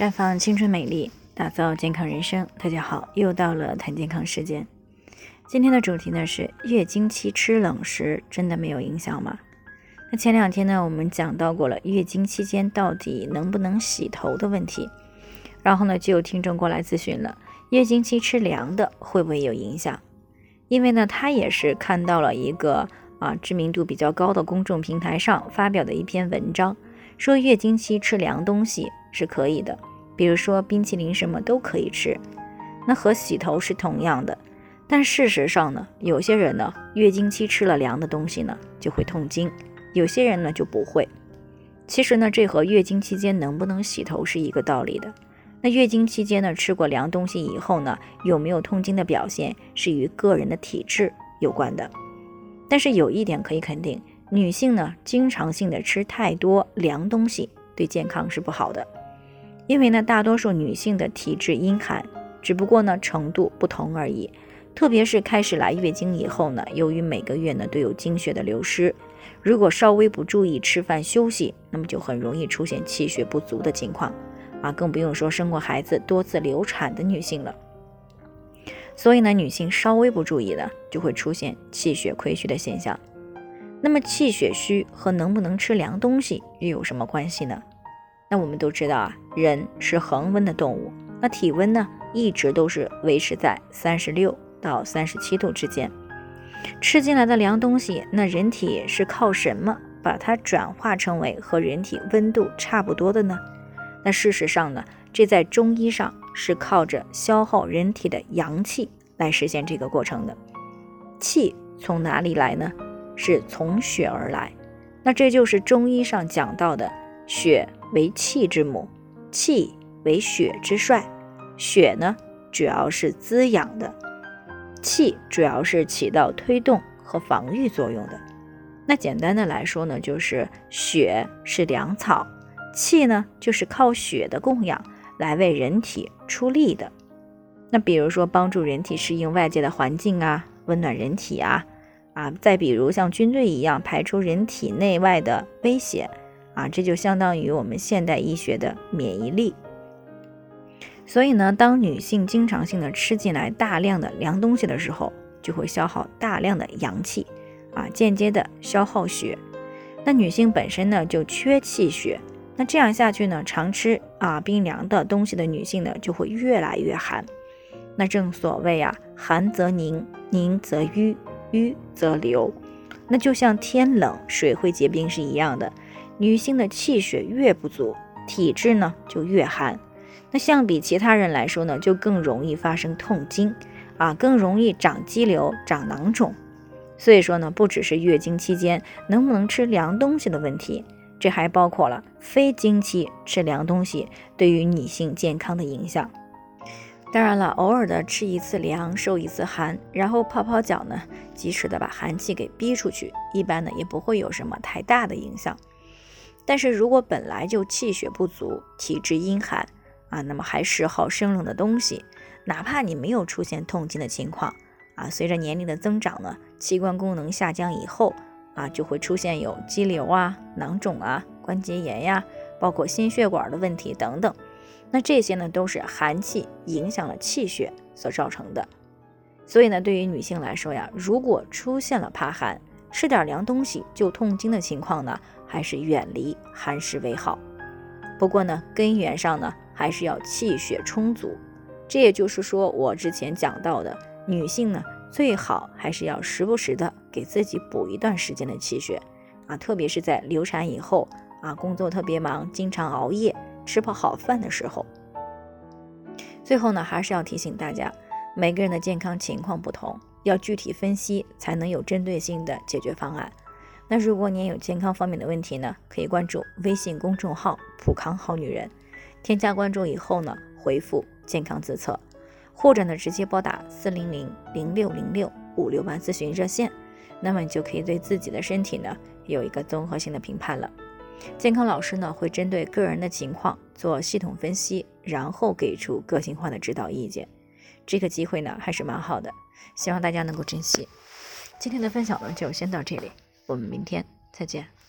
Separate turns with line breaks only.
绽放青春美丽，打造健康人生。大家好，又到了谈健康时间。今天的主题呢是月经期吃冷食真的没有影响吗？那前两天呢我们讲到过了月经期间到底能不能洗头的问题，然后呢就有听众过来咨询了，月经期吃凉的会不会有影响？因为呢他也是看到了一个啊知名度比较高的公众平台上发表的一篇文章，说月经期吃凉东西是可以的。比如说冰淇淋什么都可以吃，那和洗头是同样的。但事实上呢，有些人呢月经期吃了凉的东西呢就会痛经，有些人呢就不会。其实呢，这和月经期间能不能洗头是一个道理的。那月经期间呢吃过凉东西以后呢，有没有痛经的表现是与个人的体质有关的。但是有一点可以肯定，女性呢经常性的吃太多凉东西对健康是不好的。因为呢，大多数女性的体质阴寒，只不过呢程度不同而已。特别是开始来月经以后呢，由于每个月呢都有经血的流失，如果稍微不注意吃饭休息，那么就很容易出现气血不足的情况啊，更不用说生过孩子、多次流产的女性了。所以呢，女性稍微不注意呢，就会出现气血亏虚的现象。那么气血虚和能不能吃凉东西又有什么关系呢？那我们都知道啊，人是恒温的动物，那体温呢一直都是维持在三十六到三十七度之间。吃进来的凉东西，那人体是靠什么把它转化成为和人体温度差不多的呢？那事实上呢，这在中医上是靠着消耗人体的阳气来实现这个过程的。气从哪里来呢？是从血而来。那这就是中医上讲到的血。为气之母，气为血之帅，血呢主要是滋养的，气主要是起到推动和防御作用的。那简单的来说呢，就是血是粮草，气呢就是靠血的供养来为人体出力的。那比如说帮助人体适应外界的环境啊，温暖人体啊，啊，再比如像军队一样排除人体内外的威胁。啊，这就相当于我们现代医学的免疫力。所以呢，当女性经常性的吃进来大量的凉东西的时候，就会消耗大量的阳气，啊，间接的消耗血。那女性本身呢就缺气血，那这样下去呢，常吃啊冰凉的东西的女性呢就会越来越寒。那正所谓啊，寒则凝，凝则瘀，瘀则流。那就像天冷水会结冰是一样的。女性的气血越不足，体质呢就越寒。那相比其他人来说呢，就更容易发生痛经啊，更容易长肌瘤、长囊肿。所以说呢，不只是月经期间能不能吃凉东西的问题，这还包括了非经期吃凉东西对于女性健康的影响。当然了，偶尔的吃一次凉，受一次寒，然后泡泡脚呢，及时的把寒气给逼出去，一般呢也不会有什么太大的影响。但是如果本来就气血不足、体质阴寒啊，那么还嗜好生冷的东西，哪怕你没有出现痛经的情况啊，随着年龄的增长呢，器官功能下降以后啊，就会出现有肌瘤啊、囊肿啊、关节炎呀，包括心血管的问题等等。那这些呢，都是寒气影响了气血所造成的。所以呢，对于女性来说呀，如果出现了怕寒，吃点凉东西就痛经的情况呢？还是远离寒食为好。不过呢，根源上呢，还是要气血充足。这也就是说，我之前讲到的，女性呢，最好还是要时不时的给自己补一段时间的气血啊，特别是在流产以后啊，工作特别忙，经常熬夜，吃不好饭的时候。最后呢，还是要提醒大家，每个人的健康情况不同，要具体分析，才能有针对性的解决方案。那如果您有健康方面的问题呢，可以关注微信公众号“普康好女人”，添加关注以后呢，回复“健康自测”，或者呢直接拨打四零零零六零六五六八咨询热线，那么你就可以对自己的身体呢有一个综合性的评判了。健康老师呢会针对个人的情况做系统分析，然后给出个性化的指导意见。这个机会呢还是蛮好的，希望大家能够珍惜。今天的分享呢就先到这里。我们明天再见。